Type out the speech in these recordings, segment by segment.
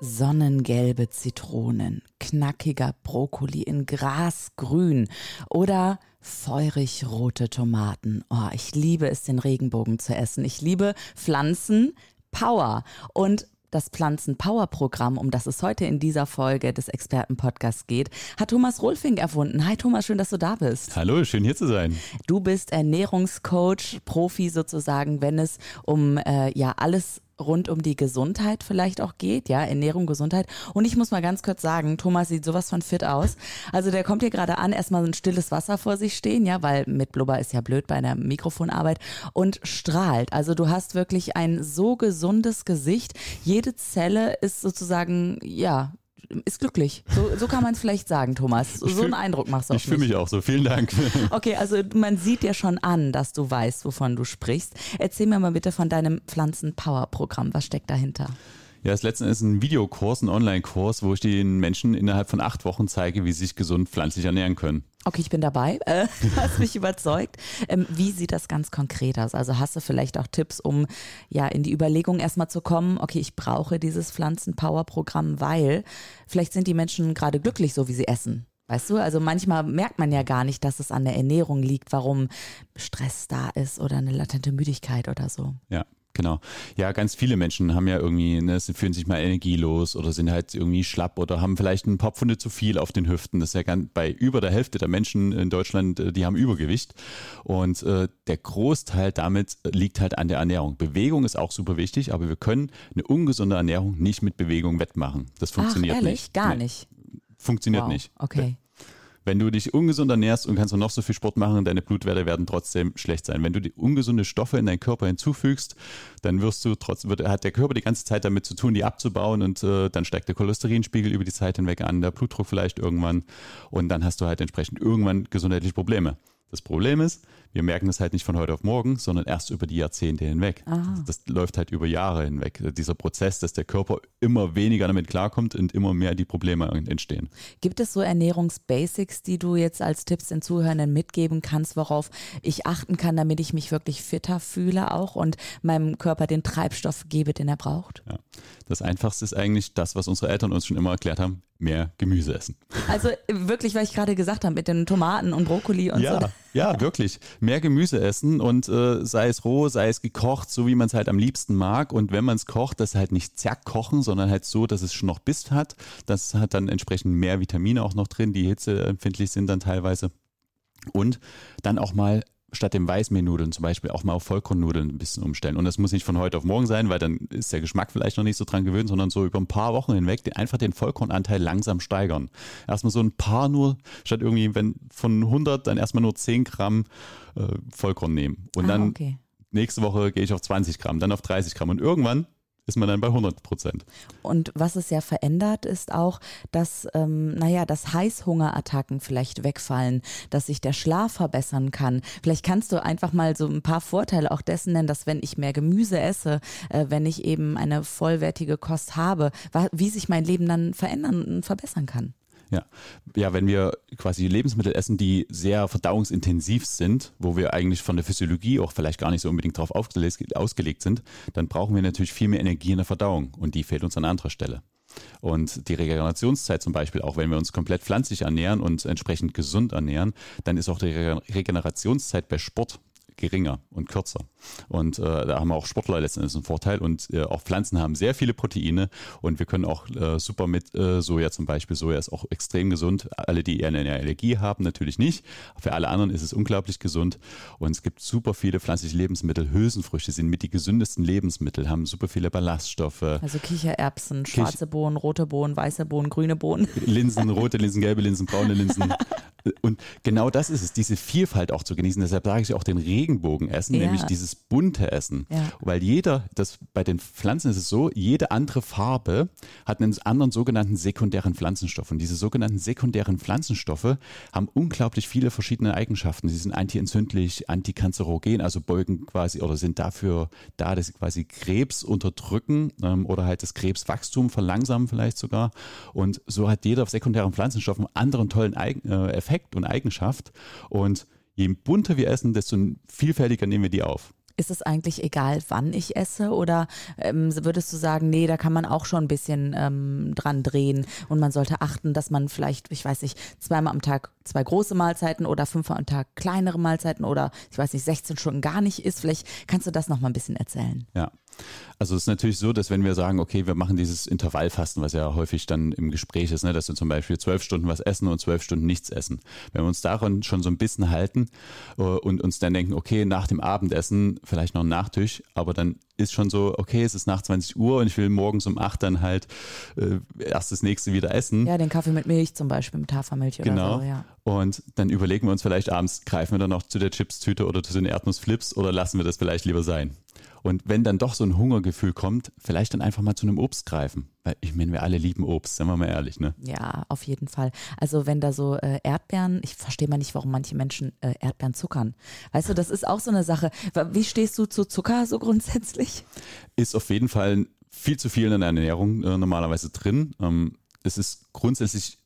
Sonnengelbe Zitronen, knackiger Brokkoli in Grasgrün oder feurig rote Tomaten. Oh, ich liebe es, den Regenbogen zu essen. Ich liebe Pflanzen, Power. Und das Pflanzen-Power-Programm, um das es heute in dieser Folge des Experten-Podcasts geht, hat Thomas Rolfing erfunden. Hi Thomas, schön, dass du da bist. Hallo, schön hier zu sein. Du bist Ernährungscoach, Profi sozusagen, wenn es um äh, ja alles rund um die Gesundheit vielleicht auch geht, ja, Ernährung, Gesundheit. Und ich muss mal ganz kurz sagen, Thomas sieht sowas von fit aus. Also der kommt hier gerade an, erstmal so ein stilles Wasser vor sich stehen, ja, weil mit Blubber ist ja blöd bei einer Mikrofonarbeit und strahlt. Also du hast wirklich ein so gesundes Gesicht. Jede Zelle ist sozusagen, ja, ist glücklich. So, so kann man es vielleicht sagen, Thomas. So, so einen Eindruck machst du Ich fühle mich auch so. Vielen Dank. Okay, also man sieht dir schon an, dass du weißt, wovon du sprichst. Erzähl mir mal bitte von deinem Pflanzen-Power-Programm. Was steckt dahinter? Ja, das letzte ist ein Videokurs, ein Online-Kurs, wo ich den Menschen innerhalb von acht Wochen zeige, wie sie sich gesund pflanzlich ernähren können. Okay, ich bin dabei. Äh, hast mich überzeugt. Ähm, wie sieht das ganz konkret aus? Also hast du vielleicht auch Tipps, um ja in die Überlegung erstmal zu kommen, okay, ich brauche dieses Pflanzen-Power-Programm, weil vielleicht sind die Menschen gerade glücklich, so wie sie essen. Weißt du, also manchmal merkt man ja gar nicht, dass es an der Ernährung liegt, warum Stress da ist oder eine latente Müdigkeit oder so. Ja, Genau. Ja, ganz viele Menschen haben ja irgendwie, ne, sie fühlen sich mal energielos oder sind halt irgendwie schlapp oder haben vielleicht ein paar Pfunde zu viel auf den Hüften. Das ist ja ganz, bei über der Hälfte der Menschen in Deutschland, äh, die haben Übergewicht. Und äh, der Großteil damit liegt halt an der Ernährung. Bewegung ist auch super wichtig, aber wir können eine ungesunde Ernährung nicht mit Bewegung wettmachen. Das funktioniert Ach, ehrlich? nicht. Gar Nee. nicht. Funktioniert Wow. nicht. Okay. Wenn du dich ungesund ernährst und kannst noch so viel Sport machen, deine Blutwerte werden trotzdem schlecht sein. Wenn du die ungesunde Stoffe in deinen Körper hinzufügst, dann wirst du trotzdem, wird, hat der Körper die ganze Zeit damit zu tun, die abzubauen und äh, dann steigt der Cholesterinspiegel über die Zeit hinweg an, der Blutdruck vielleicht irgendwann und dann hast du halt entsprechend irgendwann gesundheitliche Probleme. Das Problem ist, wir merken das halt nicht von heute auf morgen, sondern erst über die Jahrzehnte hinweg. Das, das läuft halt über Jahre hinweg. Dieser Prozess, dass der Körper immer weniger damit klarkommt und immer mehr die Probleme entstehen. Gibt es so Ernährungsbasics, die du jetzt als Tipps den Zuhörenden mitgeben kannst, worauf ich achten kann, damit ich mich wirklich fitter fühle auch und meinem Körper den Treibstoff gebe, den er braucht? Ja. Das Einfachste ist eigentlich das, was unsere Eltern uns schon immer erklärt haben, mehr Gemüse essen. Also äh, wirklich, was ich gerade gesagt habe mit den Tomaten und Brokkoli und Ja, so. Ja, wirklich. Mehr Gemüse essen und äh, sei es roh, sei es gekocht, so wie man es halt am liebsten mag. Und wenn man es kocht, das halt nicht zerkochen, sondern halt so, dass es schon noch Biss hat. Das hat dann entsprechend mehr Vitamine auch noch drin, die hitzeempfindlich sind dann teilweise. Und dann auch mal statt dem Weißmehlnudeln zum Beispiel auch mal auf Vollkornnudeln ein bisschen umstellen. Und das muss nicht von heute auf morgen sein, weil dann ist der Geschmack vielleicht noch nicht so dran gewöhnt, sondern so über ein paar Wochen hinweg den, einfach den Vollkornanteil langsam steigern. Erstmal so ein paar nur, statt irgendwie, wenn von 100 dann erstmal nur 10 Gramm äh, Vollkorn nehmen. Und Ah, dann okay. nächste Woche gehe ich auf 20 Gramm, dann auf 30 Gramm. Und irgendwann ist man dann bei 100 Prozent. Und was es ja verändert, ist auch, dass, ähm, naja, dass Heißhungerattacken vielleicht wegfallen, dass sich der Schlaf verbessern kann. Vielleicht kannst du einfach mal so ein paar Vorteile auch dessen nennen, dass wenn ich mehr Gemüse esse, äh, wenn ich eben eine vollwertige Kost habe, wie sich mein Leben dann verändern und verbessern kann. Ja. ja, wenn wir quasi Lebensmittel essen, die sehr verdauungsintensiv sind, wo wir eigentlich von der Physiologie auch vielleicht gar nicht so unbedingt darauf ausgelegt sind, dann brauchen wir natürlich viel mehr Energie in der Verdauung und die fehlt uns an anderer Stelle. Und die Regenerationszeit zum Beispiel, auch wenn wir uns komplett pflanzlich ernähren und entsprechend gesund ernähren, dann ist auch die Rege- Regenerationszeit bei Sport geringer und kürzer. Und äh, da haben auch Sportler letzten Endes einen Vorteil. Und äh, auch Pflanzen haben sehr viele Proteine und wir können auch äh, super mit äh, Soja zum Beispiel. Soja ist auch extrem gesund. Alle, die eher eine Allergie haben, natürlich nicht. Für alle anderen ist es unglaublich gesund. Und es gibt super viele pflanzliche Lebensmittel. Hülsenfrüchte sind mit die gesündesten Lebensmittel, haben super viele Ballaststoffe. Also Kichererbsen, schwarze Bohnen, rote Bohnen, weiße Bohnen, grüne Bohnen. Linsen, rote Linsen, gelbe Linsen, braune Linsen. Und genau das ist es, diese Vielfalt auch zu genießen. Deshalb sage ich auch den Regenbogenessen, Ja. nämlich dieses bunte Essen. Ja. Weil jeder, das bei den Pflanzen ist es so, jede andere Farbe hat einen anderen sogenannten sekundären Pflanzenstoff. Und diese sogenannten sekundären Pflanzenstoffe haben unglaublich viele verschiedene Eigenschaften. Sie sind antientzündlich, antikanzerogen, also beugen quasi oder sind dafür da, dass sie quasi Krebs unterdrücken ähm, oder halt das Krebswachstum verlangsamen vielleicht sogar. Und so hat jeder sekundären Pflanzenstoff einen anderen tollen Eigen, äh, Effekt und Eigenschaft. Und je bunter wir essen, desto vielfältiger nehmen wir die auf. Ist es eigentlich egal, wann ich esse? Oder ähm, würdest du sagen, nee, da kann man auch schon ein bisschen ähm, dran drehen und man sollte achten, dass man vielleicht, ich weiß nicht, zweimal am Tag zwei große Mahlzeiten oder fünfmal am Tag kleinere Mahlzeiten oder ich weiß nicht, 16 Stunden gar nicht isst. Vielleicht kannst du das noch mal ein bisschen erzählen. Ja. Also es ist natürlich so, dass wenn wir sagen, okay, wir machen dieses Intervallfasten, was ja häufig dann im Gespräch ist, ne, dass wir zum Beispiel zwölf Stunden was essen und zwölf Stunden nichts essen. Wenn wir uns daran schon so ein bisschen halten äh, und uns dann denken, okay, nach dem Abendessen vielleicht noch ein Nachtisch, aber dann ist schon so, okay, es ist nach 20 Uhr und ich will morgens um 8 dann halt äh, erst das nächste wieder essen. Ja, den Kaffee mit Milch zum Beispiel, mit Hafermilch oder Genau. so, ja. Und dann überlegen wir uns vielleicht abends, greifen wir dann noch zu der Chipstüte oder zu den Erdnussflips oder lassen wir das vielleicht lieber sein. Und wenn dann doch so ein Hungergefühl kommt, vielleicht dann einfach mal zu einem Obst greifen. Weil ich meine, wir alle lieben Obst, seien wir mal ehrlich, ne? Ja, auf jeden Fall. Also wenn da so äh, Erdbeeren, ich verstehe mal nicht, warum manche Menschen äh, Erdbeeren zuckern. Weißt du, das ist auch so eine Sache. Wie stehst du zu Zucker so grundsätzlich? Ist auf jeden Fall viel zu viel in der Ernährung äh, normalerweise drin. Ähm, es ist grundsätzlich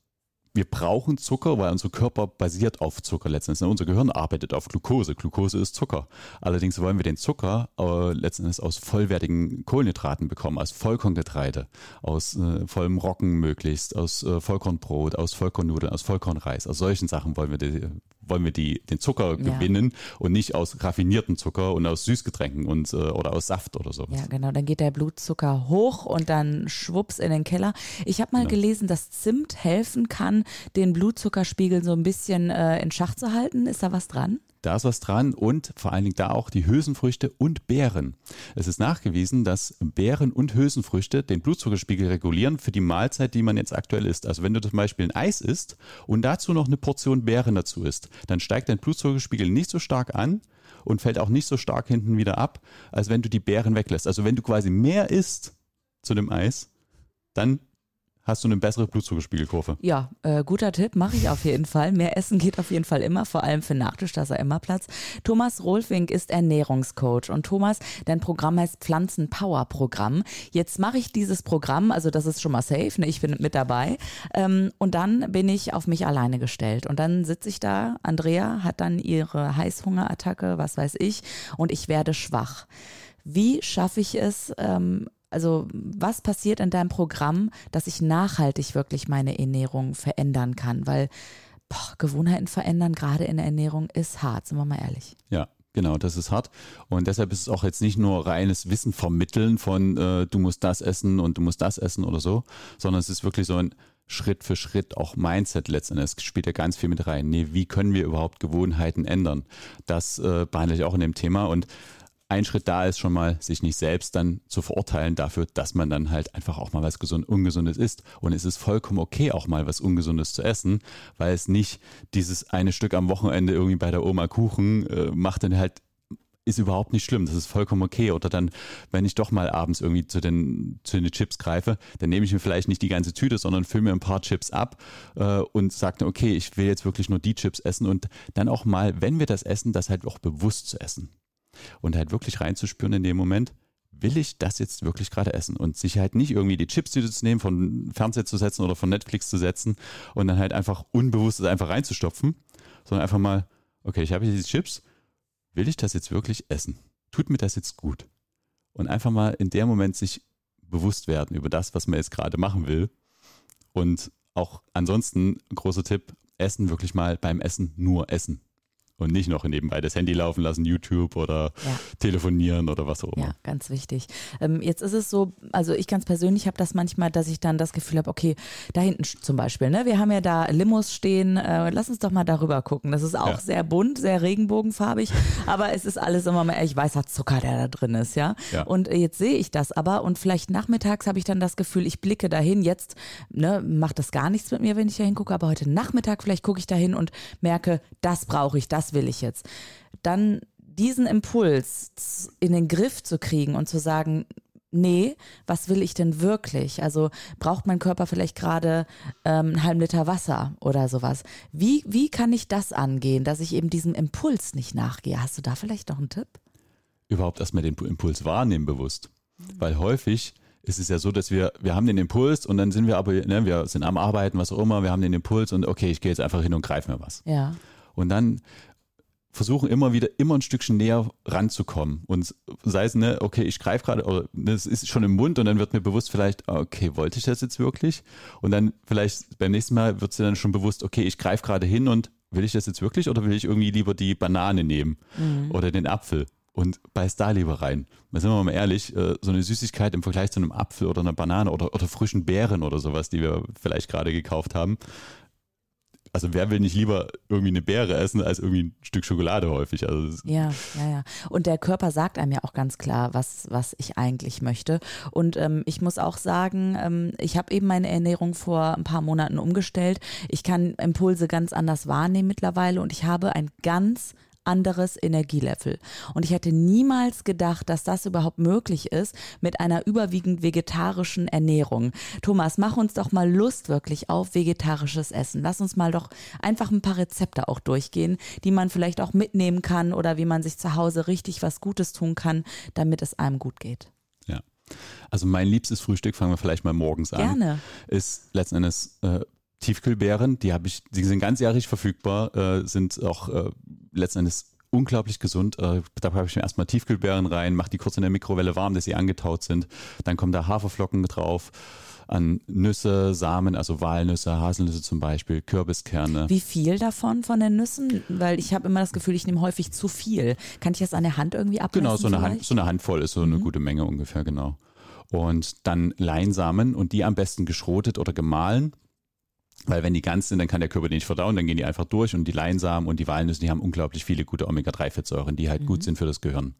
wir brauchen Zucker, weil unser Körper basiert auf Zucker letztendlich. Unser Gehirn arbeitet auf Glucose. Glucose ist Zucker. Allerdings wollen wir den Zucker äh, letztendlich aus vollwertigen Kohlenhydraten bekommen, aus Vollkorngetreide, aus äh, vollem Roggen möglichst, aus äh, Vollkornbrot, aus Vollkornnudeln, aus Vollkornreis. Aus solchen Sachen wollen wir, die, wollen wir die, den Zucker Ja. gewinnen und nicht aus raffinierten Zucker und aus Süßgetränken und, äh, oder aus Saft oder sowas. Ja, genau. Dann geht der Blutzucker hoch und dann schwupps in den Keller. Ich habe mal Genau. gelesen, dass Zimt helfen kann, den Blutzuckerspiegel so ein bisschen äh, in Schach zu halten. Ist da was dran? Da ist was dran und vor allen Dingen da auch die Hülsenfrüchte und Beeren. Es ist nachgewiesen, dass Beeren und Hülsenfrüchte den Blutzuckerspiegel regulieren für die Mahlzeit, die man jetzt aktuell isst. Also wenn du zum Beispiel ein Eis isst und dazu noch eine Portion Beeren dazu isst, dann steigt dein Blutzuckerspiegel nicht so stark an und fällt auch nicht so stark hinten wieder ab, als wenn du die Beeren weglässt. Also wenn du quasi mehr isst zu dem Eis, dann hast du eine bessere Blutzuckerspiegelkurve. Ja, äh, guter Tipp, mache ich auf jeden Fall. Mehr Essen geht auf jeden Fall immer, vor allem für Nachtisch, da ist er immer Platz. Thomas Rolfing ist Ernährungscoach und Thomas, dein Programm heißt Pflanzen Power Programm. Jetzt mache ich dieses Programm, also das ist schon mal safe, ne? ich bin mit dabei ähm, und dann bin ich auf mich alleine gestellt und dann sitze ich da, Andrea hat dann ihre Heißhungerattacke, was weiß ich, und ich werde schwach. Wie schaffe ich es, ähm, also was passiert in deinem Programm, dass ich nachhaltig wirklich meine Ernährung verändern kann? Weil boah, Gewohnheiten verändern, gerade in der Ernährung, ist hart, sind wir mal ehrlich. Ja, genau, das ist hart. Und deshalb ist es auch jetzt nicht nur reines Wissen vermitteln von äh, du musst das essen und du musst das essen oder so, sondern es ist wirklich so ein Schritt für Schritt auch Mindset letztendlich. Es spielt ja ganz viel mit rein. Nee, wie können wir überhaupt Gewohnheiten ändern? Das äh, behandle ich auch in dem Thema und ein Schritt da ist schon mal, sich nicht selbst dann zu verurteilen dafür, dass man dann halt einfach auch mal was gesund, Ungesundes isst. Und es ist vollkommen okay, auch mal was Ungesundes zu essen, weil es nicht dieses eine Stück am Wochenende irgendwie bei der Oma Kuchen äh, macht dann halt ist überhaupt nicht schlimm, das ist vollkommen okay. Oder dann, wenn ich doch mal abends irgendwie zu den, zu den Chips greife, dann nehme ich mir vielleicht nicht die ganze Tüte, sondern fülle mir ein paar Chips ab äh, und sage, okay, ich will jetzt wirklich nur die Chips essen und dann auch mal, wenn wir das essen, das halt auch bewusst zu essen und halt wirklich reinzuspüren in dem Moment, will ich das jetzt wirklich gerade essen und sich halt nicht irgendwie die Chipstüte zu nehmen, von Fernseher zu setzen oder von Netflix zu setzen und dann halt einfach unbewusst das einfach reinzustopfen, sondern einfach mal, okay, ich habe hier diese Chips, will ich das jetzt wirklich essen? Tut mir das jetzt gut? Und einfach mal in dem Moment sich bewusst werden über das, was man jetzt gerade machen will. Und auch ansonsten, großer Tipp, Essen wirklich mal beim Essen nur essen. Und nicht noch nebenbei das Handy laufen lassen, YouTube oder Ja. telefonieren oder was auch immer. Ja, ganz wichtig. Ähm, jetzt ist es so, also ich ganz persönlich habe das manchmal, dass ich dann das Gefühl habe, okay, da hinten zum Beispiel, ne, wir haben ja da Limos stehen, äh, lass uns doch mal darüber gucken. Das ist auch Ja. sehr bunt, sehr regenbogenfarbig, aber es ist alles immer mehr, ich weißer Zucker, der da drin ist, ja. Ja. Und äh, jetzt sehe ich das aber und vielleicht nachmittags habe ich dann das Gefühl, ich blicke dahin, jetzt ne, macht das gar nichts mit mir, wenn ich da hingucke, aber heute Nachmittag vielleicht gucke ich dahin und merke, das brauche ich, das will ich jetzt. Dann diesen Impuls in den Griff zu kriegen und zu sagen, nee, was will ich denn wirklich? Also braucht mein Körper vielleicht gerade ähm, einen halben Liter Wasser oder sowas? Wie, wie kann ich das angehen, dass ich eben diesem Impuls nicht nachgehe? Hast du da vielleicht noch einen Tipp? Überhaupt erstmal den Impuls wahrnehmen bewusst. Weil häufig ist es ja so, dass wir, wir haben den Impuls und dann sind wir aber, ne, wir sind am Arbeiten, was auch immer, wir haben den Impuls und okay, ich gehe jetzt einfach hin und greife mir was. Ja. Und dann versuchen immer wieder immer ein Stückchen näher ranzukommen. Und sei es, ne, okay, ich greife gerade, oder das ist schon im Mund und dann wird mir bewusst vielleicht, okay, wollte ich das jetzt wirklich? Und dann vielleicht beim nächsten Mal wird es dir dann schon bewusst, okay, ich greife gerade hin und will ich das jetzt wirklich oder will ich irgendwie lieber die Banane nehmen mhm. oder den Apfel? Und beiß da lieber rein. Mal sind wir mal ehrlich, äh, so eine Süßigkeit im Vergleich zu einem Apfel oder einer Banane oder, oder frischen Beeren oder sowas, die wir vielleicht gerade gekauft haben, also wer will nicht lieber irgendwie eine Beere essen als irgendwie ein Stück Schokolade häufig? Also ja, ja, ja. Und der Körper sagt einem ja auch ganz klar, was, was ich eigentlich möchte. Und ähm, ich muss auch sagen, ähm, ich habe eben meine Ernährung vor ein paar Monaten umgestellt. Ich kann Impulse ganz anders wahrnehmen mittlerweile und ich habe ein ganz anderes Energielevel. Und ich hätte niemals gedacht, dass das überhaupt möglich ist mit einer überwiegend vegetarischen Ernährung. Thomas, mach uns doch mal Lust wirklich auf vegetarisches Essen. Lass uns mal doch einfach ein paar Rezepte auch durchgehen, die man vielleicht auch mitnehmen kann oder wie man sich zu Hause richtig was Gutes tun kann, damit es einem gut geht. Ja. Also mein liebstes Frühstück, fangen wir vielleicht mal morgens an, Gerne. ist letzten Endes äh, Tiefkühlbeeren, die habe ich, die sind ganzjährig verfügbar, äh, sind auch äh, letzten Endes unglaublich gesund. Äh, da habe ich mir erstmal Tiefkühlbeeren rein, mache die kurz in der Mikrowelle warm, dass sie angetaut sind. Dann kommen da Haferflocken drauf, an Nüsse, Samen, also Walnüsse, Haselnüsse zum Beispiel, Kürbiskerne. Wie viel davon von den Nüssen? Weil ich habe immer das Gefühl, ich nehme häufig zu viel. Kann ich das an der Hand irgendwie abmessen? Genau, so eine, Hand, so eine Handvoll ist so eine mhm. gute Menge ungefähr, genau. Und dann Leinsamen und die am besten geschrotet oder gemahlen. Weil wenn die ganz sind, dann kann der Körper die nicht verdauen, dann gehen die einfach durch und die Leinsamen und die Walnüsse, die haben unglaublich viele gute Omega-3-Fettsäuren, die halt mhm. gut sind für das Gehirn.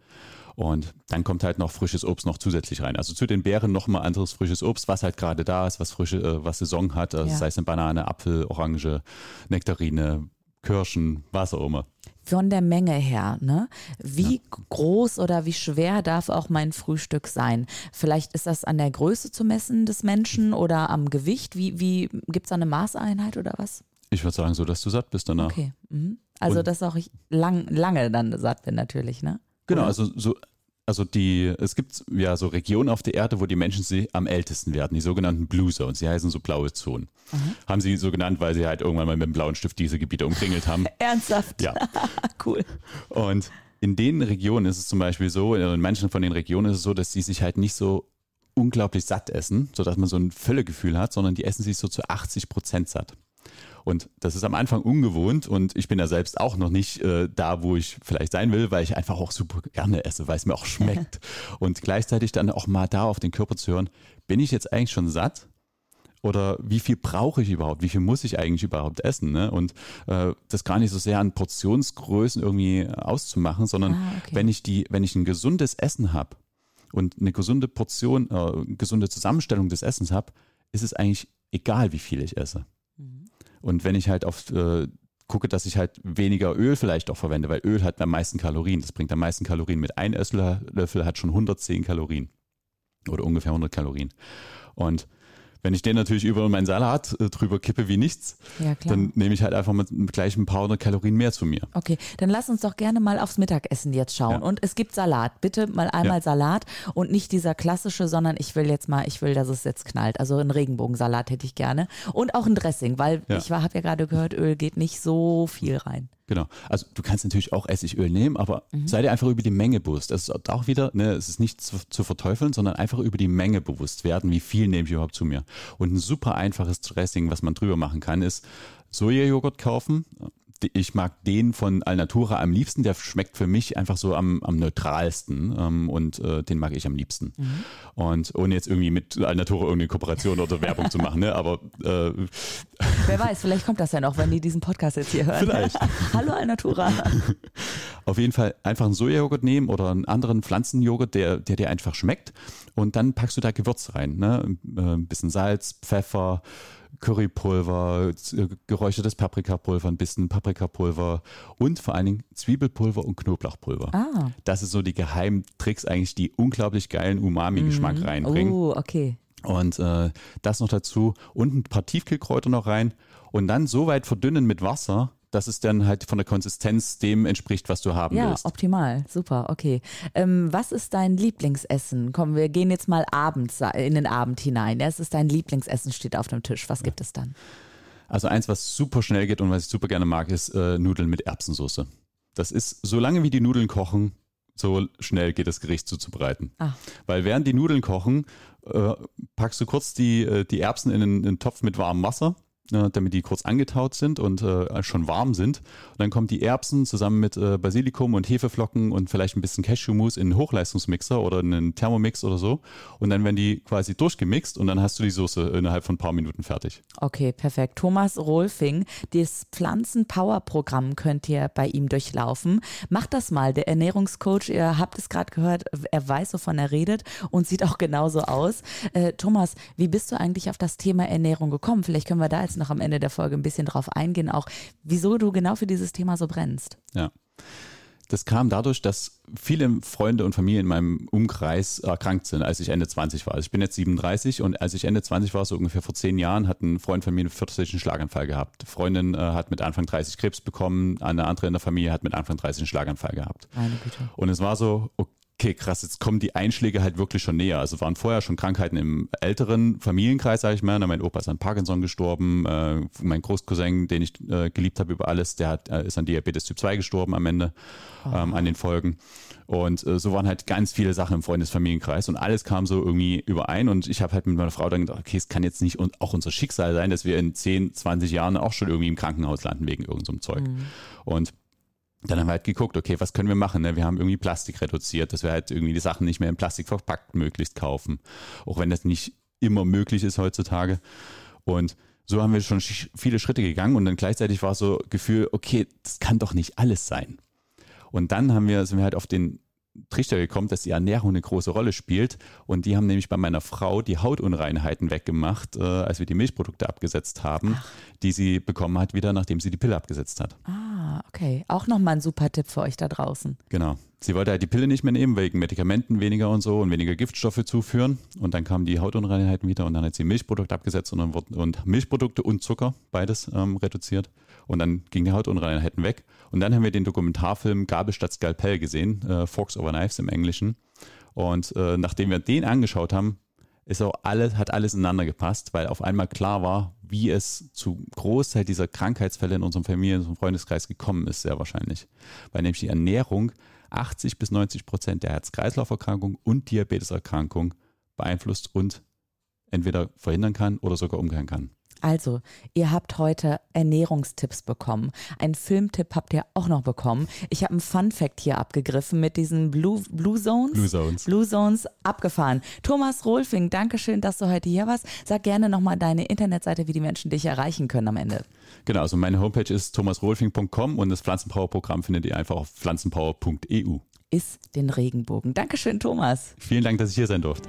Und dann kommt halt noch frisches Obst noch zusätzlich rein. Also zu den Beeren noch mal anderes frisches Obst, was halt gerade da ist, was frische, äh, was Saison hat. Also ja. Sei es eine Banane, Apfel, Orange, Nektarine, Kirschen, was auch immer von der Menge her, ne? Wie ja. groß oder wie schwer darf auch mein Frühstück sein? Vielleicht ist das an der Größe zu messen des Menschen oder am Gewicht. Wie, wie gibt es da eine Maßeinheit oder was? Ich würde sagen, so dass du satt bist danach. Okay. Mhm. Also, Und dass auch ich lang, lange dann satt bin, natürlich, ne? Genau, also so also die, es gibt ja so Regionen auf der Erde, wo die Menschen sie am ältesten werden, die sogenannten Blue Zones, sie heißen so blaue Zonen. Mhm. Haben sie so genannt, weil sie halt irgendwann mal mit dem blauen Stift diese Gebiete umkringelt haben. Ernsthaft? Ja. cool. Und in den Regionen ist es zum Beispiel so, in manchen von den Regionen ist es so, dass die sich halt nicht so unglaublich satt essen, sodass man so ein Völlegefühl hat, sondern die essen sich so zu 80 Prozent satt. Und das ist am Anfang ungewohnt und ich bin ja selbst auch noch nicht äh, da, wo ich vielleicht sein will, weil ich einfach auch super gerne esse, weil es mir auch schmeckt. und gleichzeitig dann auch mal da auf den Körper zu hören, bin ich jetzt eigentlich schon satt? Oder wie viel brauche ich überhaupt? Wie viel muss ich eigentlich überhaupt essen? Ne? Und äh, das gar nicht so sehr an Portionsgrößen irgendwie auszumachen, sondern ah, okay. wenn ich die, wenn ich ein gesundes Essen habe und eine gesunde Portion, äh, gesunde Zusammenstellung des Essens habe, ist es eigentlich egal, wie viel ich esse. Und wenn ich halt auf äh, gucke, dass ich halt weniger Öl vielleicht auch verwende, weil Öl hat am meisten Kalorien. Das bringt am meisten Kalorien mit. Ein Esslöffel hat schon 110 Kalorien oder ungefähr 100 Kalorien. Und wenn ich den natürlich über meinen Salat äh, drüber kippe wie nichts, ja, dann nehme ich halt einfach mit, mit gleich ein paar hundert Kalorien mehr zu mir. Okay, dann lass uns doch gerne mal aufs Mittagessen jetzt schauen. Ja. Und es gibt Salat. Bitte mal einmal ja. Salat und nicht dieser klassische, sondern ich will jetzt mal, ich will, dass es jetzt knallt. Also einen Regenbogensalat hätte ich gerne. Und auch ein Dressing, weil ich habe ja gerade gehört, Öl geht nicht so viel rein. Genau. Also du kannst natürlich auch Essigöl nehmen, aber mhm. sei dir einfach über die Menge bewusst. Das ist auch wieder, ne, es ist nicht zu, zu, verteufeln, sondern einfach über die Menge bewusst werden, wie viel nehme ich überhaupt zu mir. Und ein super einfaches Dressing, was man drüber machen kann, ist Sojajoghurt kaufen, ich mag den von Alnatura am liebsten. Der schmeckt für mich einfach so am, am neutralsten ähm, und äh, den mag ich am liebsten. Mhm. Und ohne jetzt irgendwie mit Alnatura irgendeine Kooperation oder Werbung zu machen, ne? aber äh, wer weiß, vielleicht kommt das ja noch, wenn die diesen Podcast jetzt hier hören. Vielleicht. Hallo Alnatura. Auf jeden Fall einfach einen Sojajoghurt nehmen oder einen anderen Pflanzenjoghurt, der, der dir einfach schmeckt. Und dann packst du da Gewürz rein. Ne? Äh, ein bisschen Salz, Pfeffer, Currypulver, äh, geräuchertes Paprikapulver, ein bisschen Paprikapulver und vor allen Dingen Zwiebelpulver und Knoblauchpulver. Ah. Das ist so die Geheimtricks eigentlich, die unglaublich geilen Umami-Geschmack Mhm. reinbringen. Oh, okay. Und äh, das noch dazu und ein paar Tiefkühlkräuter noch rein und dann so weit verdünnen mit Wasser, dass es dann halt von der Konsistenz dem entspricht, was du haben Ja, willst. optimal. Super, okay. Ähm, was ist dein Lieblingsessen? Komm, wir gehen jetzt mal abends in den Abend hinein. Es ist dein Lieblingsessen, steht auf dem Tisch. Was gibt es dann? Also eins, was super schnell geht und was ich super gerne mag, ist äh, Nudeln mit Erbsensoße. Das ist, solange wie die Nudeln kochen, so schnell geht das Gericht zuzubereiten. Ah. Weil während die Nudeln kochen, äh, packst du kurz die, äh, die Erbsen in einen, in einen Topf mit warmem Wasser, äh, damit die kurz angetaut sind und äh, schon warm sind. Und dann kommen die Erbsen zusammen mit äh, Basilikum und Hefeflocken und vielleicht ein bisschen Cashewmus in einen Hochleistungsmixer oder in einen Thermomix oder so. Und dann werden die quasi durchgemixt und dann hast du die Soße innerhalb von ein paar Minuten fertig. Okay, perfekt. Thomas Rolfing, das Pflanzen-Power-Programm könnt ihr bei ihm durchlaufen. Macht das mal. Der Ernährungscoach, ihr habt es gerade gehört, er weiß, wovon er redet und sieht auch genauso aus. Äh, Thomas, wie bist du eigentlich auf das Thema Ernährung gekommen? Vielleicht können wir da jetzt noch am Ende der Folge ein bisschen drauf eingehen, auch wieso du genau für dieses Thema so brennst. Ja. Das kam dadurch, dass viele Freunde und Familie in meinem Umkreis erkrankt sind, als ich Ende 20 war. Also ich bin jetzt 37 und als ich Ende 20 war, so ungefähr vor zehn Jahren, hat ein Freund von mir einen plötzlichen Schlaganfall gehabt. Die Freundin äh, hat mit Anfang 30 Krebs bekommen, eine andere in der Familie hat mit Anfang 30 einen Schlaganfall gehabt. Meine Güte. Und es war so, okay, krass, jetzt kommen die Einschläge halt wirklich schon näher. Also waren vorher schon Krankheiten im älteren Familienkreis, sage ich mal. Mein Opa ist an Parkinson gestorben, äh, mein Großcousin, den ich äh, geliebt habe über alles, der hat, äh, ist an Diabetes Typ 2 gestorben am Ende, ähm, an den Folgen. Und äh, so waren halt ganz viele Sachen im Freundesfamilienkreis und alles kam so irgendwie überein. Und ich habe halt mit meiner Frau dann gedacht, okay, es kann jetzt nicht auch unser Schicksal sein, dass wir in 10, 20 Jahren auch schon irgendwie im Krankenhaus landen wegen irgendeinem so Zeug. Und dann haben wir halt geguckt, okay, was können wir machen? Ne? Wir haben irgendwie Plastik reduziert, dass wir halt irgendwie die Sachen nicht mehr in Plastik verpackt möglichst kaufen. Auch wenn das nicht immer möglich ist heutzutage. Und so haben wir schon sch- viele Schritte gegangen und dann gleichzeitig war so Gefühl, okay, das kann doch nicht alles sein. Und dann haben wir, sind wir halt auf den Trichter gekommen, dass die Ernährung eine große Rolle spielt. Und die haben nämlich bei meiner Frau die Hautunreinheiten weggemacht, äh, als wir die Milchprodukte abgesetzt haben, die sie bekommen hat, wieder nachdem sie die Pille abgesetzt hat. Ah, okay. Auch nochmal ein super Tipp für euch da draußen. Genau. Sie wollte halt die Pille nicht mehr nehmen, wegen Medikamenten weniger und so und weniger Giftstoffe zuführen. Und dann kamen die Hautunreinheiten wieder und dann hat sie Milchprodukte abgesetzt und dann und Milchprodukte und Zucker, beides ähm, reduziert. Und dann ging die Hautunreinheiten weg. Und dann haben wir den Dokumentarfilm Gabel statt Skalpell gesehen, äh, Forks over Knives im Englischen. Und äh, nachdem wir den angeschaut haben, ist auch alles, hat alles ineinander gepasst, weil auf einmal klar war, wie es zu Großteil dieser Krankheitsfälle in unserem Familien- und Freundeskreis gekommen ist, sehr wahrscheinlich. Weil nämlich die Ernährung 80 bis 90 Prozent der Herz-Kreislauf-Erkrankung und Diabeteserkrankung beeinflusst und entweder verhindern kann oder sogar umkehren kann. Also, ihr habt heute Ernährungstipps bekommen. Einen Filmtipp habt ihr auch noch bekommen. Ich habe einen Fun-Fact hier abgegriffen mit diesen Blue, Blue Zones. Blue Zones. Blue Zones abgefahren. Thomas Rolfing, danke schön, dass du heute hier warst. Sag gerne nochmal deine Internetseite, wie die Menschen dich erreichen können am Ende. Genau, also meine Homepage ist thomasrohlfing.com und das Pflanzenpower-Programm findet ihr einfach auf pflanzenpower.eu. Ist den Regenbogen. Dankeschön, Thomas. Vielen Dank, dass ich hier sein durfte.